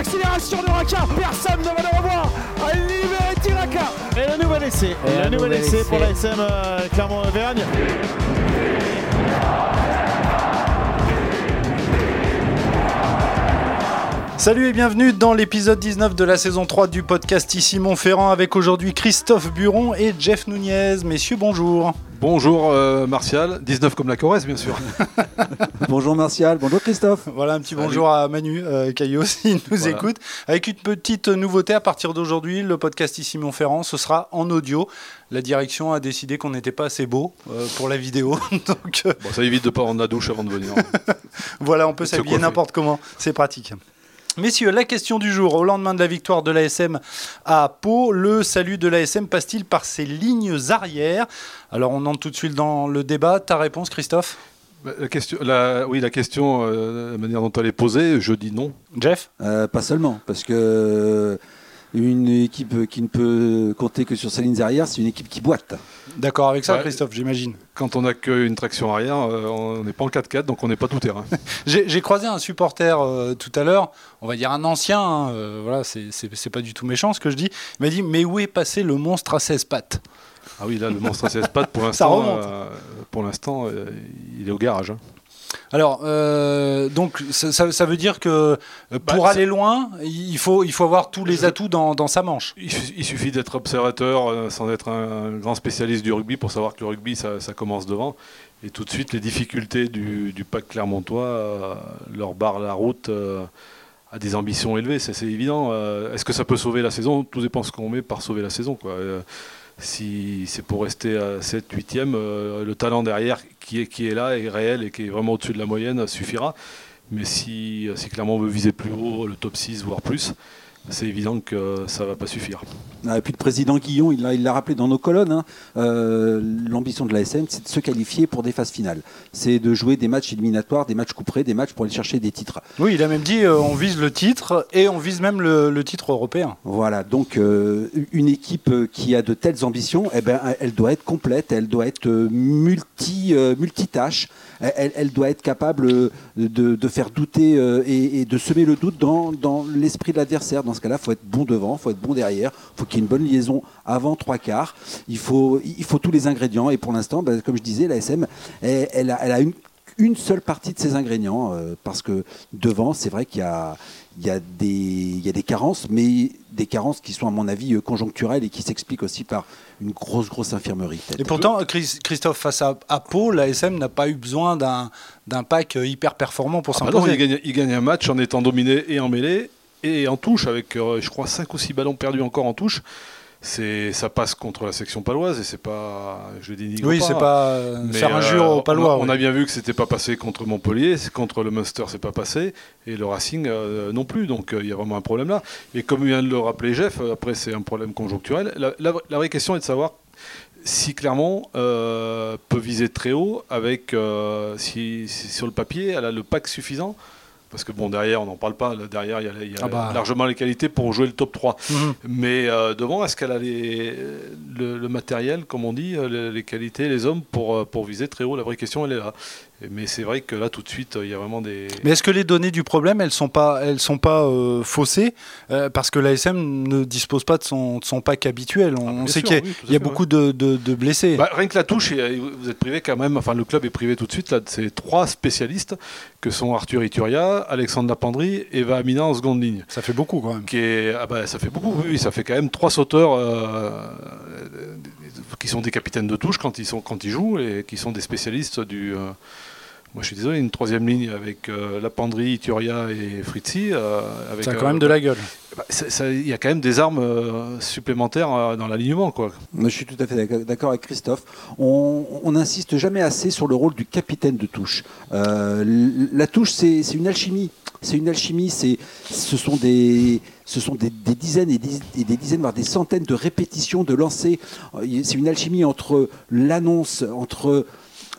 l'accélération de Raka. Personne ne va le revoir. À libérer Tiraka. Et le nouvel essai. Et le un nouvel nouvel essai essai. pour la SM euh, Clermont-Auvergne. Salut et bienvenue dans l'épisode 19 de la saison 3 du podcast Ici Montferrand avec aujourd'hui Christophe Buron et Jeff Nunez. Messieurs, bonjour. Bonjour euh, Martial, 19 comme la Corrèze bien sûr. Bonjour Martial, bonjour Christophe. Voilà un petit Salut. bonjour à Manu euh, Caillot s'il nous Voilà. écoute. Avec une petite nouveauté à partir d'aujourd'hui, le podcast Ici Montferrand, ce sera en audio. La direction a décidé qu'on n'était pas assez beau euh, pour la vidéo. Donc euh, Bon, ça évite de pas prendre la douche avant de venir. voilà, on peut Se s'habiller n'importe comment. C'est pratique. Messieurs, la question du jour. Au lendemain de la victoire de l'ASM à Pau, le salut de l'ASM passe-t-il par ses lignes arrières? Alors, on entre tout de suite dans le débat. Ta réponse, Christophe? Bah, La question, la, oui, la question, euh, la manière dont elle est posée, je dis non. Jeff? Euh, pas seulement, parce que euh, une équipe qui ne peut compter que sur ses lignes arrière, c'est une équipe qui boite. D'accord avec ça, Ouais. Christophe, j'imagine. Quand on n'a qu'une traction arrière, euh, on n'est pas en 4x4, donc on n'est pas tout terrain. J'ai croisé un supporter euh, tout à l'heure, on va dire un ancien, hein, euh, voilà, c'est- pas du tout méchant ce que je dis. Il m'a dit Mais où est passé le monstre à 16 pattes? Ah oui, là, le monstre à 16 pattes, pour l'instant, remonte. euh, pour l'instant, euh, il est au garage. hein. Alors, euh, donc, ça, ça- ça veut dire que euh, pour Bah, aller loin, il faut, il faut avoir tous les atouts dans, dans sa manche. Il, su- il suffit d'être observateur euh, sans être un, un grand spécialiste du rugby pour savoir que le rugby, ça, ça commence devant. Et tout de suite, les difficultés du, du pack clermontois euh, leur barrent la route à des ambitions élevées, c'est évident. Est-ce que ça peut sauver la saison? Tout dépend ce qu'on met par sauver la saison. Quoi. Euh, si c'est pour rester à 7, 8e, euh, le talent derrière qui est, qui est là, est réel et qui est vraiment au-dessus de la moyenne, suffira. Mais si, si clairement on veut viser plus haut, le top 6, voire plus, c'est évident que ça va pas suffire. Ah, Et puis le président Guillon, il l'a il l'a rappelé dans nos colonnes, hein, euh, l'ambition de l'ASM, c'est de se qualifier pour des phases finales. C'est de jouer des matchs éliminatoires, des matchs couperés, des matchs pour aller chercher des titres. Oui, il a même dit euh, on vise le titre et on vise même le, le titre européen. Voilà, donc euh, une équipe qui a de telles ambitions, eh ben, elle doit être complète, elle doit être multi, euh, multitâche, elle, elle doit être capable de, de faire douter euh, et, et de semer le doute dans, dans l'esprit de l'adversaire. Dans ce cas-là, il faut être bon devant, il faut être bon derrière, il faut qu'il y ait une bonne liaison avant trois quarts. Il faut, il faut tous les ingrédients et pour l'instant, ben, comme je disais, la SM, elle, elle a, elle a une, une seule partie de ces ingrédients euh, parce que devant, c'est vrai qu'il y a, il y, a des, il y a des carences, mais des carences qui sont, à mon avis, euh, conjoncturelles et qui s'expliquent aussi par une grosse, grosse infirmerie. Et pourtant, Chris- Christophe, face à, à Pau, l'ASM n'a pas eu besoin d'un pack hyper performant pour Ah bah non, s'imposer. il, gagne, il gagne un match en étant dominé et en mêlée et en touche avec, euh, je crois, 5 ou 6 ballons perdus encore en touche. C'est, ça passe contre la section paloise et c'est pas, je le dénigre oui, pas. c'est pas euh, Mais, faire euh, injure on aux Palois. On, a bien vu que c'était pas passé contre Montpellier, contre le Munster, c'est pas passé, et le Racing euh, non plus. Donc euh, il y a vraiment un problème là. Et comme vient de le rappeler Jeff, euh, après c'est un problème conjoncturel. La, la- la vraie question est de savoir si Clermont euh, peut viser très haut avec euh, si, si sur le papier elle a le pack suffisant. Parce que bon derrière on n'en parle pas, là, derrière il y a, il y a Ah bah. largement les qualités pour jouer le top 3. Mhm. Mais euh, devant, est-ce qu'elle a les, le, le matériel, comme on dit, euh, les, les qualités, les hommes pour, euh, pour viser très haut? La vraie question, elle est là. Mais c'est vrai que là, tout de suite, il y a vraiment des. Mais est-ce que les données du problème, elles sont pas, elles sont pas euh, faussées euh, parce que l'ASM ne dispose pas de son, de son pack habituel. On, Ah, on sait qu'il y a, oui, tout à il y a fait, beaucoup de, de- de blessés. Bah, rien que la touche, vous êtes privé quand même, enfin le club est privé tout de suite là, de ces trois spécialistes que sont Arthur Ituria, Alexandre Lapendry et Eva Amina en seconde ligne. Ça fait beaucoup quand même. Qui est, ah bah, ça fait beaucoup, oui, ça fait quand même trois sauteurs euh, euh, qui sont des capitaines de touche quand ils, sont, quand ils jouent et qui sont des spécialistes du. Moi je suis désolé, une troisième ligne avec euh, Lapendry, Ituria et Fritzi. euh, avec, Ça a euh, quand même de la gueule. bah, Il y a quand même des armes euh, supplémentaires euh, dans l'alignement. quoi. Je suis tout à fait d'accord- avec Christophe. On n'insiste jamais assez sur le rôle du capitaine de touche. Euh, la touche, c'est une alchimie. C'est une alchimie. C'est, ce sont des, ce sont des, des dizaines et des, et des dizaines, voire des centaines de répétitions de lancers. C'est une alchimie entre l'annonce, entre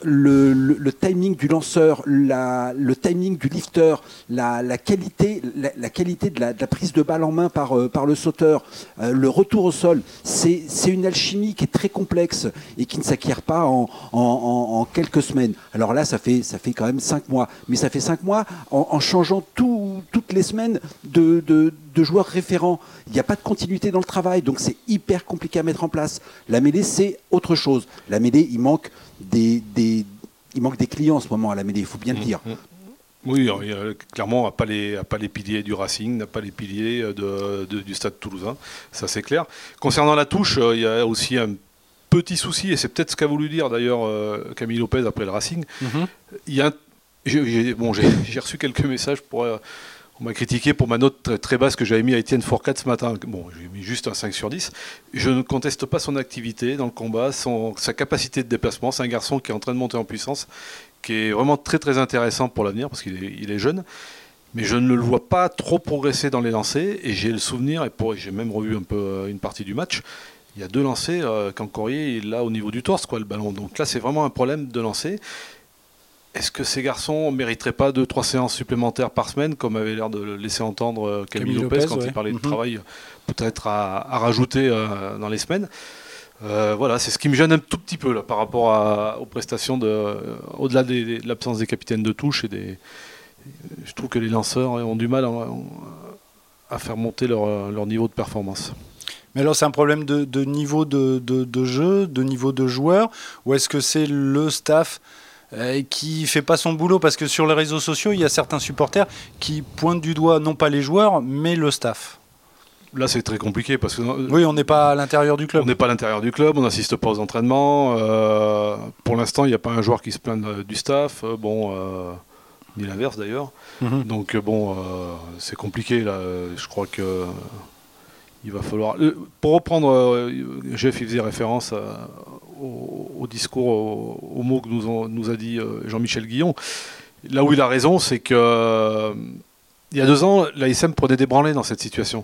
le, timing du lanceur, la- le timing du lifter, la, qualité, la, qualité de la, prise de balle en main par, euh, le sauteur, euh, le retour au sol, c'est une alchimie qui est très complexe et qui ne s'acquiert pas en, quelques semaines. Alors là, ça fait, quand même cinq mois, mais ça fait cinq mois en, changeant tout- toutes les semaines de, de- de joueurs référents. Il n'y a pas de continuité dans le travail, donc c'est hyper compliqué à mettre en place. La mêlée, c'est autre chose. La mêlée, il manque des, des- il manque des clients en ce moment à la mêlée, il faut bien le dire. Oui, alors, il y a- clairement, n'a pas, les, a pas les piliers du Racing, n'a pas les piliers de, de- du Stade toulousain, ça c'est clair. Concernant la touche, euh, il y a aussi un petit souci, et c'est peut-être ce qu'a voulu dire d'ailleurs euh, Camille Lopez après le Racing. Il y a un- j'ai, j'ai- bon, j'ai, j'ai reçu quelques messages pour. On m'a critiqué pour ma note très, basse que j'avais mis à Étienne Fourcade ce matin. Bon, j'ai mis juste un 5 sur 10. Je ne conteste pas son activité dans le combat, sa capacité de déplacement. C'est un garçon qui est en train de monter en puissance, qui est vraiment très très intéressant pour l'avenir parce qu'il est, il jeune. Mais je ne le vois pas trop progresser dans les lancers. Et j'ai le souvenir, et pour, j'ai même revu un peu euh, une partie du match, il y a deux lancers euh, quand Corrier est là au niveau du torse, quoi, le ballon. Donc là, c'est vraiment un problème de lancer. Est-ce que ces garçons ne mériteraient pas deux, trois séances supplémentaires par semaine, comme avait l'air de laisser entendre euh, Camille, Camille Lopez, Lopez, quand ouais. il parlait Mhm. de travail peut-être à, à rajouter euh, dans les semaines Euh, Voilà, c'est ce qui me gêne un tout petit peu là, par rapport à- aux prestations, de, euh, au-delà de l'absence des capitaines de touche. Et des, je trouve que les lanceurs ont du mal à, à faire monter leur, leur niveau de performance. Mais alors, c'est un problème de, de niveau de, de- de jeu, de niveau de joueur, ou est-ce que c'est le staff euh, qui fait pas son boulot Parce que sur les réseaux sociaux, il y a certains supporters qui pointent du doigt non pas les joueurs, mais le staff. Là, c'est très compliqué parce que euh, Oui, on n'est pas à l'intérieur du club. On n'est pas à l'intérieur du club, on n'assiste pas aux entraînements. euh, pour l'instant, il n'y a pas un joueur qui se plaint du staff. bon, euh, ni l'inverse d'ailleurs. Mhm. Donc bon, euh, c'est compliqué là. Je crois que il va falloir. pour reprendre, Jeff, il faisait référence au, au discours, au, au mot que nous, ont- nous a dit euh, Jean-Michel Guillon. Là où il a raison, c'est que euh, il y a deux ans, l'ASM prenait des branlées dans cette situation.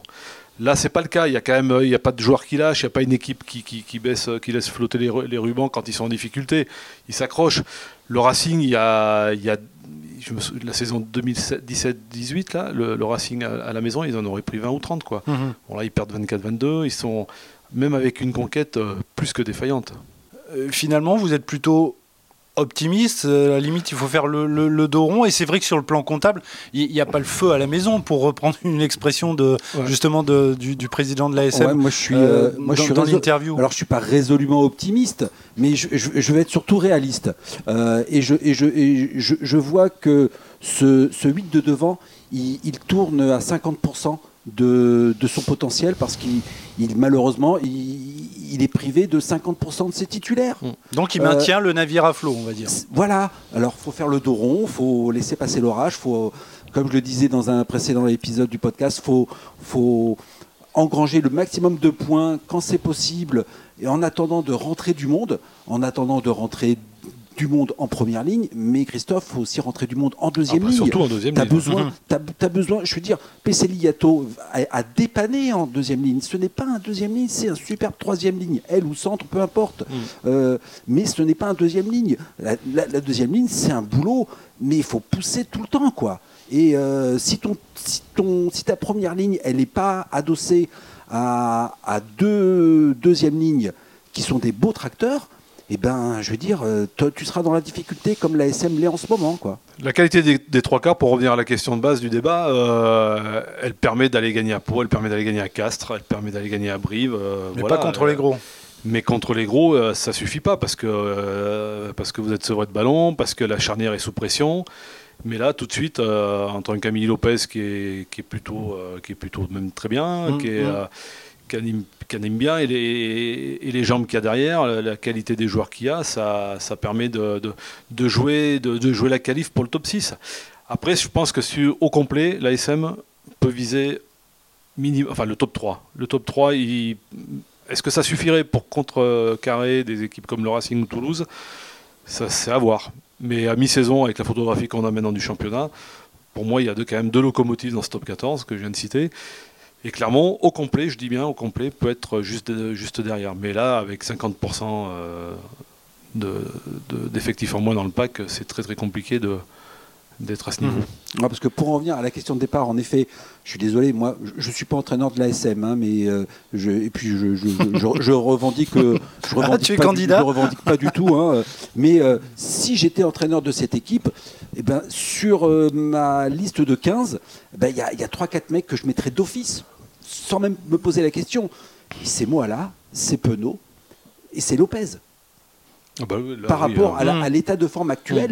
Là, c'est pas le cas. Il y a quand même, il n'y a pas de joueurs qui lâchent, il n'y a pas une équipe qui, qui, qui baisse, qui laisse flotter les, ru- les rubans quand ils sont en difficulté. Ils s'accrochent. Le Racing, il y a, il y a je me sou- la saison 2017-18, là, le, le Racing à, à la maison, ils en auraient pris 20 ou 30. Quoi. Mhm. Bon, là, ils perdent 24-22. Ils sont, même avec une conquête euh, plus que défaillante. Euh, finalement, vous êtes plutôt optimiste. euh, à la limite, il faut faire le, le- le dos rond. Et c'est vrai que sur le plan comptable, il n'y a pas le feu à la maison, pour reprendre une expression de, Ouais. justement de- du, du président de l'ASM. Ouais, moi, je suis, euh, je dans, suis dans résol- l'interview. Alors, je suis pas résolument optimiste, mais je, je- je vais être surtout réaliste. Euh, et je, et je, et je, je vois que ce, ce 8 de devant, il, il tourne à 50% de, de son potentiel parce qu'il, il- malheureusement, il, il est privé de 50% de ses titulaires. Donc il euh, maintient le navire à flot, on va dire. Voilà, alors faut faire le dos rond, faut laisser passer l'orage, faut, comme je le disais dans un précédent épisode du podcast, faut, faut engranger le maximum de points quand c'est possible, et en attendant de rentrer du monde, en attendant de rentrer du monde en première ligne, mais Christophe, faut aussi rentrer du monde en deuxième Ah, ligne. surtout en deuxième T'as ligne. besoin, Mhm. t'as, t'as besoin, je veux dire, Pesseliato a, a dépanné en deuxième ligne. Ce n'est pas un deuxième ligne, c'est un superbe troisième ligne, elle ou centre, peu importe. Euh, mais ce n'est pas un deuxième ligne. La, la- la deuxième ligne, c'est un boulot, mais il faut pousser tout le temps, quoi. Et euh, si, ton, si, ton, si ta première ligne, elle n'est pas adossée à, à deux deuxièmes lignes qui sont des beaux tracteurs, eh ben, je veux dire, euh, toi, tu seras dans la difficulté comme la SM l'est en ce moment, quoi. La qualité des, des trois quarts, pour revenir à la question de base du débat, euh, elle permet d'aller gagner à Pau, elle permet d'aller gagner à Castres, elle permet d'aller gagner à Brive. euh, Mais voilà. pas contre les gros. Mais contre les gros, euh, ça suffit pas parce que, euh, parce que vous êtes sevré de ballon, parce que la charnière est sous pression. Mais là, tout de suite, euh, entre un Camille Lopez qui est, qui est, plutôt, euh, qui est plutôt même très bien, Mm, qui, est, mm. Anime bien, et les, jambes qu'il y a derrière, la, qualité des joueurs qu'il y a, ça, permet de, jouer, de, jouer la qualif pour le top 6. Après, je pense que sur, au complet, l'ASM peut viser enfin, le top 3. Le top 3, il, est-ce que ça suffirait pour contrecarrer des équipes comme le Racing ou Toulouse? Ça, c'est à voir. Mais à mi-saison, avec la photographie qu'on a maintenant du championnat, pour moi, il y a quand même deux locomotives dans ce top 14 que je viens de citer. Et clairement, au complet, je dis bien au complet, peut être juste, juste derrière. Mais là, avec 50% euh, d'effectifs de, en moins dans le pack, c'est très très compliqué de, d'être à ce niveau. Mmh. parce que pour en venir à la question de départ, en effet, je suis désolé, moi, je ne suis pas entraîneur de l'ASM, hein, mais euh, je, et puis je, je, je revendique, je revendique, ah, tu es candidat du, je revendique pas du tout. Hein, mais euh, si j'étais entraîneur de cette équipe, eh ben, sur euh, ma liste de 15, eh ben, il ben, y a, 3-4 mecs que je mettrais d'office, sans même me poser la question. C'est moi là, c'est Penaud et c'est Lopez. Ah bah par rapport hein. à l'état de forme actuel.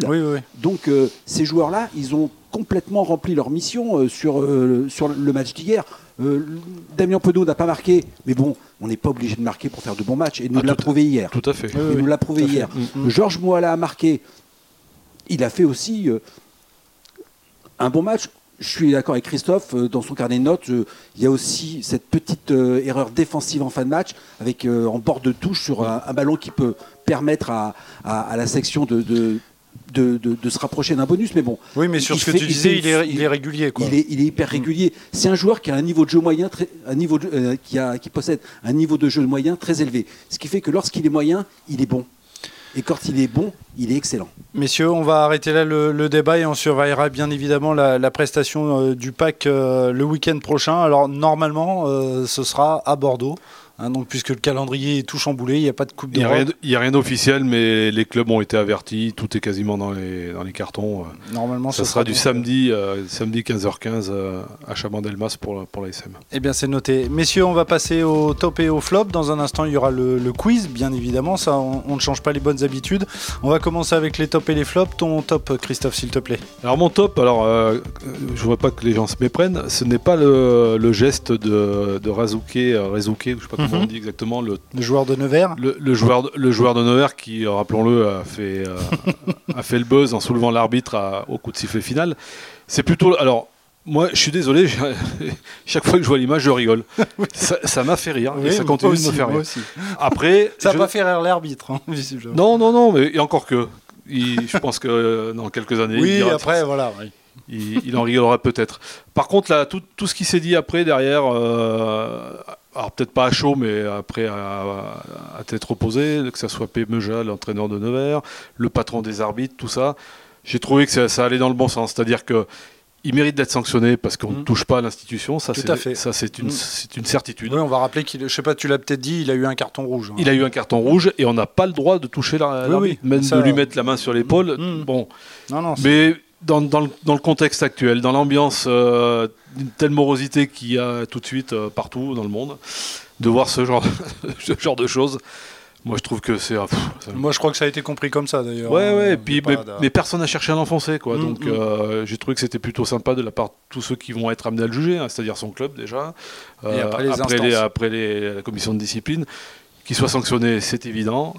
Donc euh, ces joueurs-là, ils ont complètement rempli leur mission euh, sur, euh, sur le match d'hier. Damien Penaud n'a pas marqué, mais bon, on n'est pas obligé de marquer pour faire de bons matchs. Et nous ah, l'a prouvé hier. Tout à fait. Il nous l'a prouvé hier. Mm, mm. Georges Moala a marqué. Il a fait aussi un bon match je suis d'accord avec Christophe, euh, dans son carnet de notes, il y a aussi cette petite euh, erreur défensive en fin de match, avec euh, en bord de touche sur un, ballon qui peut permettre à, la section de, de se rapprocher d'un bonus, mais bon. Oui, mais sur ce que tu disais, il, est, régulier. Il, est, hyper régulier. C'est un joueur qui a un niveau de jeu moyen, très, un niveau qui, a, qui possède un niveau de jeu moyen très élevé. Ce qui fait que lorsqu'il est moyen, il est bon. Et quand il est bon, il est excellent. Messieurs, on va arrêter là le, débat et on surveillera bien évidemment la, prestation euh, du pack euh, le week-end prochain. Alors normalement, euh, ce sera à Bordeaux. Hein, donc, puisque le calendrier est tout chamboulé, il n'y a pas de Coupe d'Europe. Il n'y a rien d'officiel, mais les clubs ont été avertis, tout est quasiment dans les, dans les cartons. Normalement, ça sera, du samedi, samedi 15h15 à Chabandelmas pour, pour l'ASM. Eh bien, c'est noté. Messieurs, on va passer au top et au flop. Dans un instant, il y aura le, quiz, bien évidemment. Ça, on, ne change pas les bonnes habitudes. On va commencer avec les tops et les flops. Ton top, Christophe, s'il te plaît. Alors, mon top, alors, je ne vois pas que les gens se méprennent. Ce n'est pas le, geste de, de Razuke, Razuke, je sais pas on dit exactement. Le, joueur de Nevers le, joueur, de, le joueur de Nevers qui, rappelons-le, a fait, euh, a fait le buzz en soulevant l'arbitre au coup de sifflet final. C'est plutôt. Alors, moi, je suis désolé, chaque fois que je vois l'image, je rigole. ça m'a fait rire et ça continue de me faire rire. Aussi. Après, ça n'a pas fait rire l'arbitre, hein, Non, non, non, mais et encore que. je pense que euh, dans quelques années. Oui, après, voilà. Il, en rigolera peut-être. Par contre, là, tout, tout ce qui s'est dit après, derrière, euh, alors peut-être pas à chaud, mais après à, tête reposée, que ce soit P. Meja, l'entraîneur de Nevers, le patron des arbitres, tout ça, j'ai trouvé que ça, allait dans le bon sens. C'est-à-dire que il mérite d'être sanctionné parce qu'on ne mmh. touche pas à l'institution. Ça, c'est, ça c'est une, mmh. une, certitude. Oui, on va rappeler qu'il, je sais pas, tu l'as peut-être dit, il a eu un carton rouge. Hein. Il a eu un carton rouge et on n'a pas le droit de toucher l'arbitre, même de lui mettre la main sur l'épaule. Mmh. Bon, non, non, mais dans, dans, le, dans, le, contexte actuel, dans l'ambiance euh, d'une telle morosité qu'il y a tout de suite euh, partout dans le monde, de voir ce genre, ce genre de choses, moi je trouve que c'est. Moi je crois que ça a été compris comme ça d'ailleurs. Ouais, ouais, hein, puis, mais, personne n'a cherché à l'enfoncer, quoi. Mm, Donc mm. Euh, j'ai trouvé que c'était plutôt sympa de la part de tous ceux qui vont être amenés à le juger, hein, c'est-à-dire son club déjà, Et après, les après, les, après les, la commission de discipline qu'il soit sanctionné, c'est évident.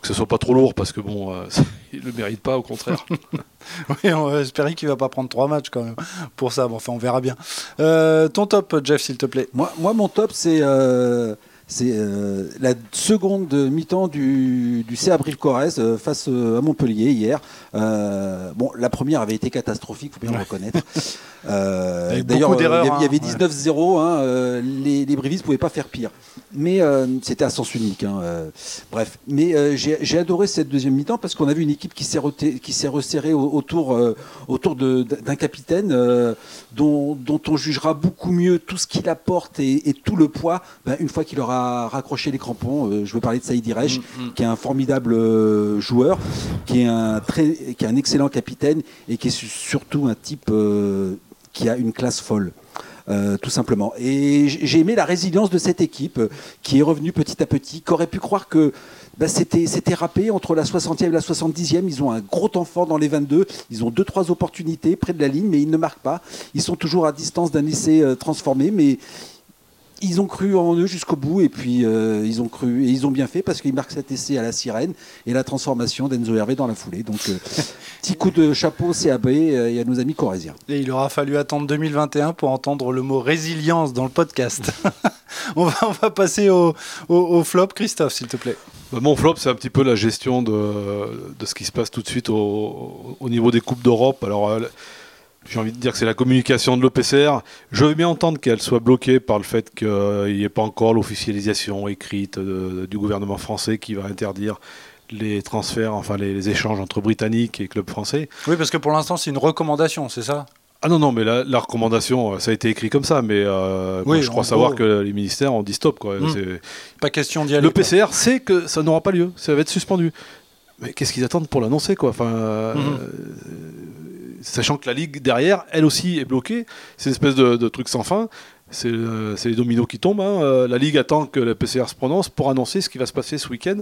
Que ce soit pas trop lourd, parce que bon, euh, il le mérite pas, au contraire. oui, on va espérer qu'il va pas prendre trois matchs quand même pour ça. Bon, enfin, on verra bien. Euh, ton top, Jeff, s'il te plaît. Moi, moi mon top, c'est euh, c'est euh, la seconde mi-temps du, du CA Corrèze euh, face euh, à Montpellier hier. bon, la première avait été catastrophique, faut bien le reconnaître. D'ailleurs, il y avait 19-0. Hein, hein les, les Brivis ne pouvaient pas faire pire. Mais c'était à sens unique. Hein, bref, mais j'ai adoré cette deuxième mi-temps parce qu'on a vu une équipe qui s'est resserrée autour, autour d'un capitaine dont, dont, on jugera beaucoup mieux tout ce qu'il apporte et, et, tout le poids ben, une fois qu'il aura raccrocher les crampons. Euh, je veux parler de Saïd Iresh, mm, mm. qui est un formidable euh, joueur, qui est un, très, qui est un excellent capitaine et qui est surtout un type euh, qui a une classe folle. tout simplement. Et j'ai aimé la résilience de cette équipe qui est revenue petit à petit, qui aurait pu croire que bah, c'était râpé entre la 60e et la 70e. Ils ont un gros temps fort dans les 22. Ils ont deux trois opportunités près de la ligne, mais ils ne marquent pas. Ils sont toujours à distance d'un essai transformé, mais ils ont cru en eux jusqu'au bout et puis euh, ils ont cru et ils ont bien fait parce qu'ils marquent cet essai à la sirène et la transformation d'Enzo Hervé dans la foulée. Donc euh, petit coup de chapeau CAB euh, et à nos amis corésiens. Et il aura fallu attendre 2021 pour entendre le mot résilience dans le podcast. on, va, on, va, passer au, flop, Christophe, s'il te plaît. Bah, mon flop, c'est un petit peu la gestion de, de, ce qui se passe tout de suite au, au niveau des Coupes d'Europe. Alors j'ai envie de dire que c'est la communication de l'OPCR. Je veux bien entendre qu'elle soit bloquée par le fait qu'il n'y ait pas encore l'officialisation écrite du gouvernement français qui va interdire les transferts, enfin les, les échanges entre Britanniques et clubs français. Oui, parce que pour l'instant, c'est une recommandation, c'est ça? Ah non, non, mais la, la recommandation, euh, ça a été écrit comme ça, mais euh, Oui, je crois savoir gros. que les ministères ont dit stop. Quoi. Mm. C'est- Pas question d'y aller. Le PCR sait que ça n'aura pas lieu, ça va être suspendu. Mais qu'est-ce qu'ils attendent pour l'annoncer quoi? Enfin, euh, Mhm. Sachant que la Ligue derrière, elle aussi, est bloquée. C'est une espèce de, truc sans fin. C'est euh, c'est les dominos qui tombent. hein. Euh, La Ligue attend que le PCR se prononce pour annoncer ce qui va se passer ce week-end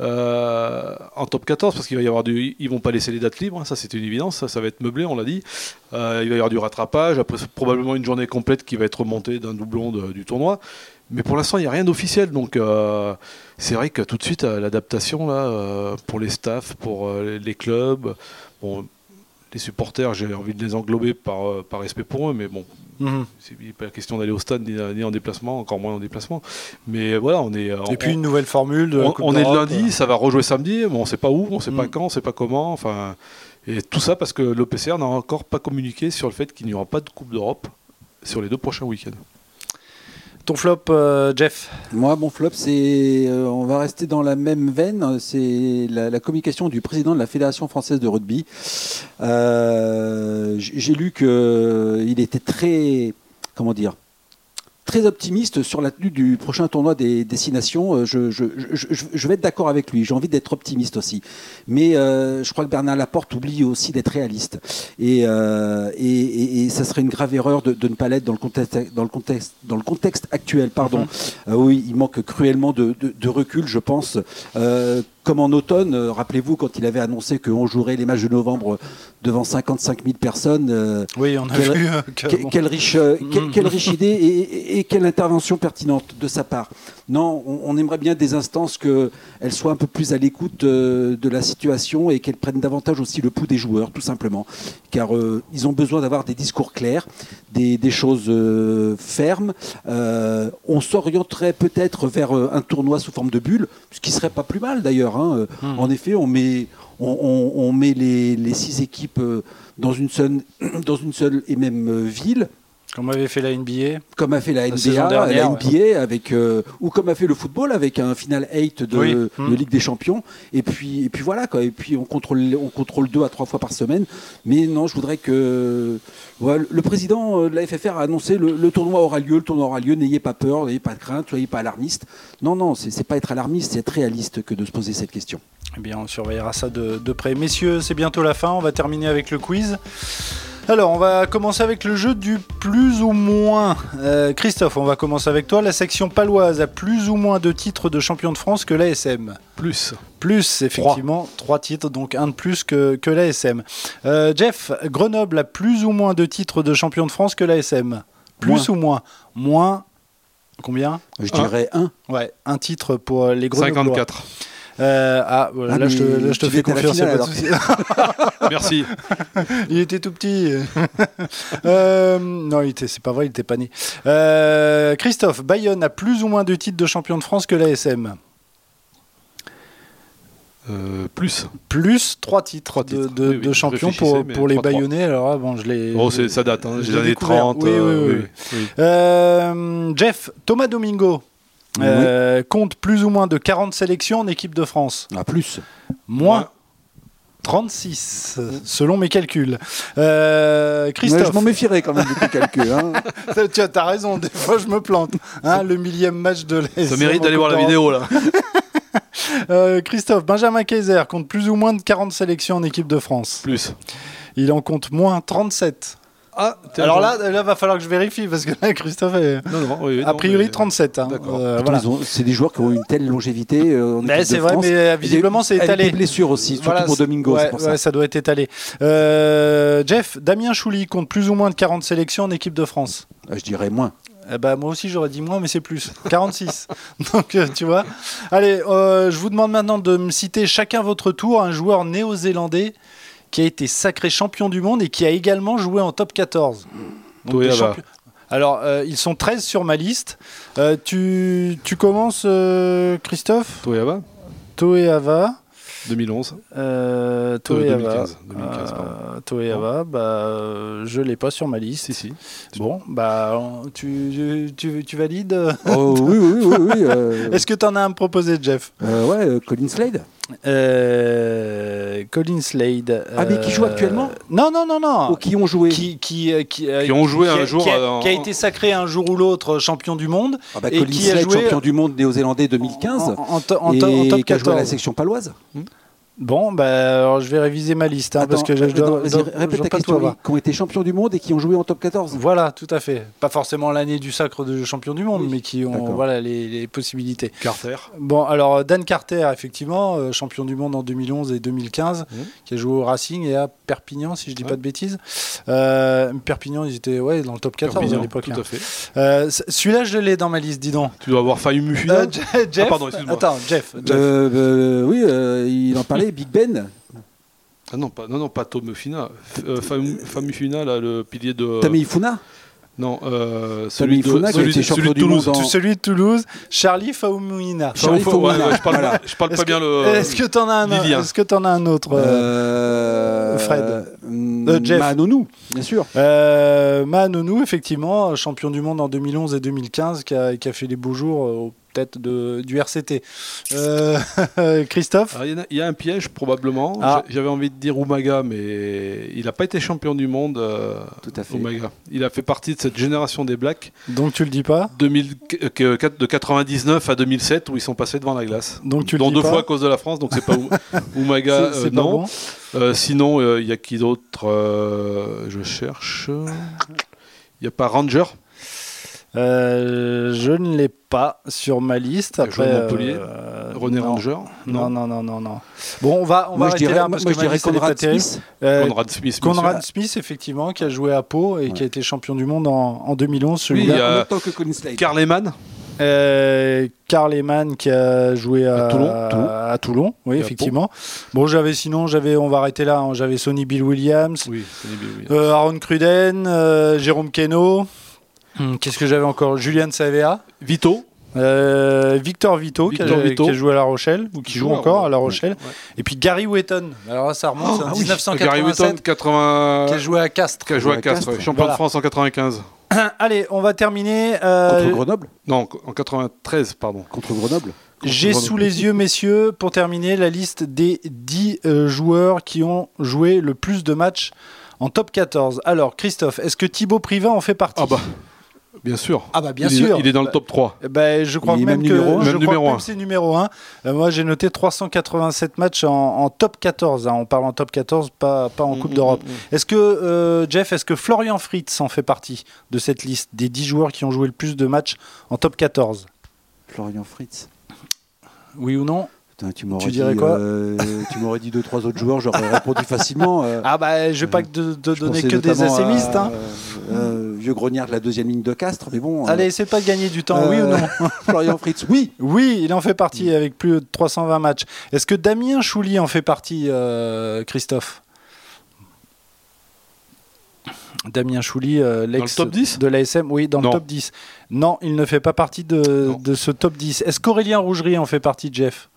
euh, en top 14 parce qu'il va du. Vont pas laisser les dates libres, hein, ça c'est une évidence. Ça, va être meublé, on l'a dit. Il va y avoir du rattrapage. Après, probablement une journée complète qui va être remontée d'un doublon du tournoi. Mais pour l'instant, il n'y a rien d'officiel. Donc, c'est vrai que tout de suite, l'adaptation pour les staffs, pour les clubs, les supporters, j'ai envie de les englober par, euh, par respect pour eux, mais bon, Mhm. c'est pas la question d'aller au stade ni, ni en déplacement, encore moins en déplacement. Mais voilà, on est. euh, Et on- puis une nouvelle formule de on, est d'Europe. lundi, ça va rejouer samedi, mais on ne sait pas où, on ne sait pas Mm. quand, on ne sait pas comment. Enfin, et tout ça parce que l'OPCR n'a encore pas communiqué sur le fait qu'il n'y aura pas de Coupe d'Europe sur les deux prochains week-ends. Ton flop, euh, Jeff Moi, mon flop, c'est. euh, on va rester dans la même veine. C'est la, communication du président de la Fédération française de rugby. Euh, J'ai lu qu'il était très. Comment dire Très optimiste sur la tenue du prochain tournoi des destinations. Euh, Je, je, je, je- je vais être d'accord avec lui. J'ai envie d'être optimiste aussi. Mais euh, je crois que Bernard Laporte oublie aussi d'être réaliste. Et, euh, et, et- et ça serait une grave erreur de, de ne pas l'être dans le contexte, dans le contexte, dans le contexte actuel. Pardon. Euh, oui, il manque cruellement de, de- de recul, je pense. Comme en automne, euh, rappelez-vous quand il avait annoncé qu'on jouerait les matchs de novembre devant 55 000 personnes. euh, Oui, on a Quel- vu euh, que, que- bon, quelle, riche, Mm. quelle riche idée et, et- et quelle intervention pertinente de sa part. Non, on, on aimerait bien des instances qu'elles soient un peu plus à l'écoute euh, de la situation et qu'elles prennent davantage aussi le pouls des joueurs, tout simplement. Car euh, ils ont besoin d'avoir des discours clairs, des, des choses euh, fermes. Euh, on s'orienterait peut-être vers un tournoi sous forme de bulle, ce qui serait pas plus mal d'ailleurs. hein. Hmm. En effet, on met, on, on- on met les, les six équipes dans une seule, dans une seule et même ville, comme avait fait la NBA. comme a fait la NBA, dernière, la ouais. NBA avec, euh, ou comme a fait le football avec un final 8 de, Oui. de Hmm. Ligue des Champions. Et puis, et puis voilà quoi. Et puis on contrôle, on contrôle deux à trois fois par semaine. Mais non, je voudrais que le président euh, de la FFR a annoncé le, le tournoi aura lieu, le tournoi aura lieu. N'ayez pas peur, n'ayez pas de crainte, soyez pas alarmiste. Non, non, c'est c'est pas être alarmiste, c'est être réaliste que de se poser cette question. Eh bien, on surveillera ça de, de près. Messieurs, c'est bientôt la fin. On va terminer avec le quiz. Alors, on va commencer avec le jeu du plus ou moins. Euh, Christophe, on va commencer avec toi. La section paloise a plus ou moins de titres de champion de France que l'ASM. Plus. Plus, effectivement, trois titres, donc un de plus que, que l'ASM. Euh, Jeff, Grenoble a plus ou moins de titres de champion de France que l'ASM. Plus ou moins Moins. Combien? Je Un. dirais un. Ouais, un titre pour les Grenoblois. 54. Euh, ah, voilà, Ah, là, je te, là, je te fais étais à la confiance. pas de souci. Merci. il était tout petit. Euh, non, il était, c'est pas vrai, il était pas né. Euh, Christophe, Bayonne a plus ou moins de titres de champion de France que l'ASM. Euh, plus. Plus trois titres, Trois titres. de, Oui, oui, de je champion pour, pour les. Bayonnais. Alors, bon, je l'ai. Oh, ça date, hein, les années découvert. 30. Oui, euh, oui, oui, oui. Euh, Jeff, Thomas Domingo euh, compte plus ou moins de 40 sélections en équipe de France. À plus. Moins. Ouais. 36, euh, selon mes calculs. Euh, Ouais, Christophe, je m'en méfierais quand même de tes calculs. hein. tu as, raison, des fois je me plante. Hein, le millième match de l'ASM. Ça mérite d'aller voir la vidéo là. Euh, Christophe, Benjamin Kaiser compte plus ou moins de 40 sélections en équipe de France. Plus. Il en compte moins 37. Ah, Alors là, là, va falloir que je vérifie parce que là, Christophe est Non, non, oui, a priori mais- 37. hein. D'accord. Euh, voilà. C'est des joueurs qui ont une telle longévité. euh, en Mais équipe c'est de vrai, France. mais euh, visiblement c'est avec étalé. des blessures aussi, surtout Voilà, pour Domingo, ouais, pour ça. ouais, ça doit être étalé. Euh, Jeff, Damien Chouli compte plus ou moins de 40 sélections en équipe de France. Je dirais moins. Eh ben, moi aussi j'aurais dit moins, mais c'est plus. 46. Donc euh, tu vois. Allez, euh, je vous demande maintenant de me citer chacun votre tour un joueur néo-zélandais qui a été sacré champion du monde et qui a également joué en top 14. Donc, Toyava. champions- Alors, euh, ils sont 13 sur ma liste. Euh, tu, tu commences, euh, Christophe? Toyava, Toeava. 2011. Euh, Euh, Toeava. 2015. 2015, pardon. Euh, Toeava, bah, je l'ai pas sur ma liste. Si, si. Bon, bah, tu, tu, tu valides? Oh, oui, oui, oui. oui, Est-ce que tu en as à me proposer, Jeff ouais, Colin Slade. Euh, Colin Slade. Ah, mais qui joue euh, actuellement Non, non, non, non. Ou qui ont joué Qui, qui, euh, qui, euh, Qui ont joué qui a- un jour, qui a, euh, qui a été sacré un jour ou l'autre champion du monde. ah bah, et Colin qui a Slade, joué- champion du monde néo-zélandais 2015. En, en en et top qui a joué à la 14. section paloise. Bon, bah, alors je vais réviser ma liste. hein, parce que je, je dois, dois- répète pas question. Qui ont été champions du monde et qui ont joué en top 14. Voilà, tout à fait. Pas forcément l'année du sacre de champion du monde, Oui, mais qui ont voilà, les, les possibilités. Carter. Bon, alors Dan Carter, effectivement, euh, champion du monde en 2011 et 2015, Mhm. qui a joué au Racing et à Perpignan, si je dis Ouais. pas de bêtises. Euh, Perpignan, ils étaient ouais, dans le top 14 Perpignan, à l'époque. Tout hein. à fait. Euh, Celui-là, je l'ai dans ma liste, dis donc. Tu dois avoir failli Mufina. Euh, Je- Jeff, Ah, pardon, excuse-moi. Attends, Jeff. Jeff. Euh, euh, oui, euh, il en parlait, Big Ben. Ah non, pas, non, non, pas Tom Mufina. F- euh, Fam- Famufina, là, le pilier de. Tamei Funa. Non, euh, celui, de, celui, celui Toulouse. en- Celui de Toulouse, Charlie Faumuina. Charlie Enfin, ouais, Faumina. ouais, je parle, Voilà. pas- je parle bien le. Est-ce que t'en as un Lilien. Est-ce que t'en as un autre euh, Euh, Fred. hum, Euh, Jeff. Manonou, bien sûr. Euh, Manonou, effectivement, champion du monde en 2011 et 2015, qui a, qui a fait les beaux jours euh, de, du RCT. Euh, Christophe Alors, il, y a, il y a un piège probablement. Ah. J'a- J'avais envie de dire Umaga, mais il n'a pas été champion du monde. euh, Tout à fait. Umaga. Il a fait partie de cette génération des Blacks Donc tu le dis pas 2000 que- que- de 99 à 2007 où ils sont passés devant la glace. Donc tu le Dont dis deux pas fois à cause de la France, donc c'est pas Umaga. Euh, pas non. bon. Sinon, il y a qui d'autre Je cherche. Il n'y a pas Ranger? Euh, je ne l'ai pas sur ma liste. Après, à Montpellier. euh, René non. Ranger Non, non, non, non, non. Bon, on va, on Moi, va je arrêter dirais, là parce moi, que je dirais Conrad. Smith. Euh, Conrad Smith. Conrad Smith, effectivement, qui a joué à Pau et qui a été champion du monde en, en 2011. Oui, Celui-là. il y a- En même temps que Colin Slade. Karl Lehmann. Euh, Karl Lehmann qui a joué à, À Toulon, Toulon. à Toulon, oui, Et à effectivement. Bon, j'avais sinon, j'avais, on va arrêter là. hein, j'avais Sonny Bill Williams, Oui, Sonny Bill Williams. euh, Aaron Cruden, euh, Jérôme Keno. Hum, Qu'est-ce que j'avais encore Julian Savea, Vito. euh, Victor Vito, qui, a, Victor Vito. qui a joué à La Rochelle, ou qui joue encore à La Rochelle. Ouais. Et puis Gary Wetton. Alors là, ça remonte, c'est en Ah oui, 1987, Gary Wetton, 80... qui a joué à Castres. qui a joué à Castres, Castres. ouais. champion Voilà. de France en 95. Allez, on va terminer. euh, Contre Grenoble? Non, en 93, pardon. Contre Grenoble. J'ai sous les yeux, messieurs, pour terminer, la liste des 10 euh, joueurs qui ont joué le plus de matchs en top 14. Alors, Christophe, est-ce que Thibaut Privin en fait partie? Ah bah, bien sûr. Ah bah, bien il sûr. Est, il est dans le top 3. Eh ben, je crois Il même, même que numéro je Même crois numéro même un. que c'est numéro 1. moi, j'ai noté 387 matchs en, en top 14. hein. On parle en top 14, pas, pas en Mm, Coupe mm, d'Europe. mm. Est-ce que, euh, Jeff, est-ce que Florian Fritz en fait partie de cette liste des 10 joueurs qui ont joué le plus de matchs en top 14 Florian Fritz. Oui ou non? Putain, tu m'aurais Tu dit, dirais quoi? euh, Tu m'aurais dit deux trois autres joueurs, j'aurais répondu facilement. euh, Ah bah, je vais pas je donner que des assémistes. hein. euh, vieux grognard de la deuxième ligne de Castres, mais bon. euh, Allez, c'est pas de gagner du temps, oui ou euh, non Florian Fritz, oui. Oui, il en fait partie avec plus de 320 matchs. Est-ce que Damien Chouli en fait partie, euh, Christophe? Damien Chouli, euh, l'ex top 10 de l'ASM, oui, dans Non. le top 10. Non, il ne fait pas partie de, de ce top 10. Est-ce qu'Aurélien Rougerie en fait partie, Jeff?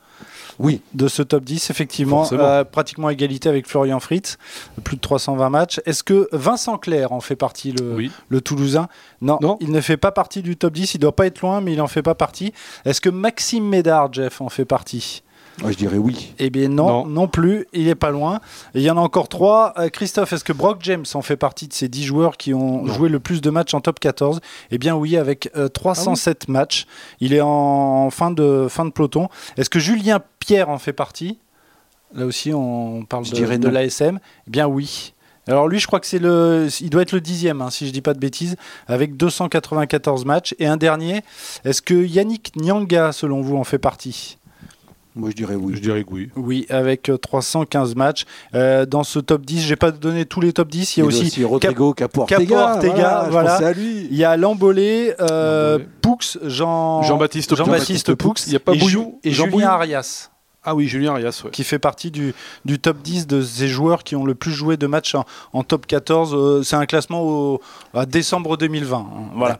Oui. de ce top 10, effectivement, euh, pratiquement à égalité avec Florian Fritz, plus de 320 matchs. Est-ce que Vincent Clerc en fait partie, le, Oui. le Toulousain? Non, Non. il ne fait pas partie du top 10, il doit pas être loin, mais il en fait pas partie. Est-ce que Maxime Médard, Jeff, en fait partie? Je dirais oui. Eh bien non, non, Non. plus, il est pas loin. Et il y en a encore trois. Euh, Christophe, est-ce que Brock James en fait partie de ces 10 joueurs qui ont Non. joué le plus de matchs en top 14 Eh bien oui, avec euh, 307 matchs. Il est en fin de, fin de peloton. Est-ce que Julien Pierre en fait partie? Là aussi, on parle Je de, dirais de non. l'ASM. Eh bien oui. Alors lui, je crois que c'est le, il doit être le dixième, hein, si je dis pas de bêtises, avec 294 matchs. Et un dernier, est-ce que Yannick Nyanga, selon vous, en fait partie? Moi, je dirais oui. Je dirais que oui. oui, avec euh, 315 matchs. Euh, dans ce top 10, j'ai pas donné tous les top 10. Il y a aussi Rodrigo Capo Ortega. Capo Ortega, je voilà. pensais à lui. il y a Lambolé, euh, Lambolé. Poux, Jean Jean-Baptiste Jean-Baptiste Poux, Il y a pas et, Ju- et Jean Julien Arias, Ah oui, Julien Arias, ouais. qui fait partie du, du top 10 de ces joueurs qui ont le plus joué de matchs en, en top 14. Euh, C'est un classement au, à décembre 2020. hein. Voilà.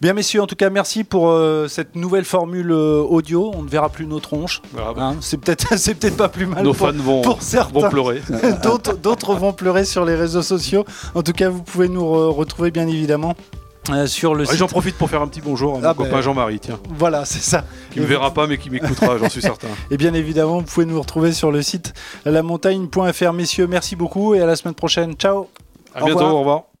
Bien, messieurs, en tout cas, merci pour euh, cette nouvelle formule euh, audio. On ne verra plus nos tronches. Ah, bah, hein. C'est peut-être c'est peut-être pas plus mal Nos pour, fans vont, pour certains. vont pleurer. D'autres d'autres vont pleurer sur les réseaux sociaux. En tout cas, vous pouvez nous re- retrouver bien évidemment euh, sur le Ouais, site. J'en profite pour faire un petit bonjour à mon Ah ben. copain Jean-Marie, tiens, Voilà, c'est ça. qui me verra pas mais qui m'écoutera, j'en suis certain. Et bien évidemment, vous pouvez nous retrouver sur le site lamontagne.fr. Messieurs, merci beaucoup et à la semaine prochaine. Ciao À Au bientôt, revoir. au revoir.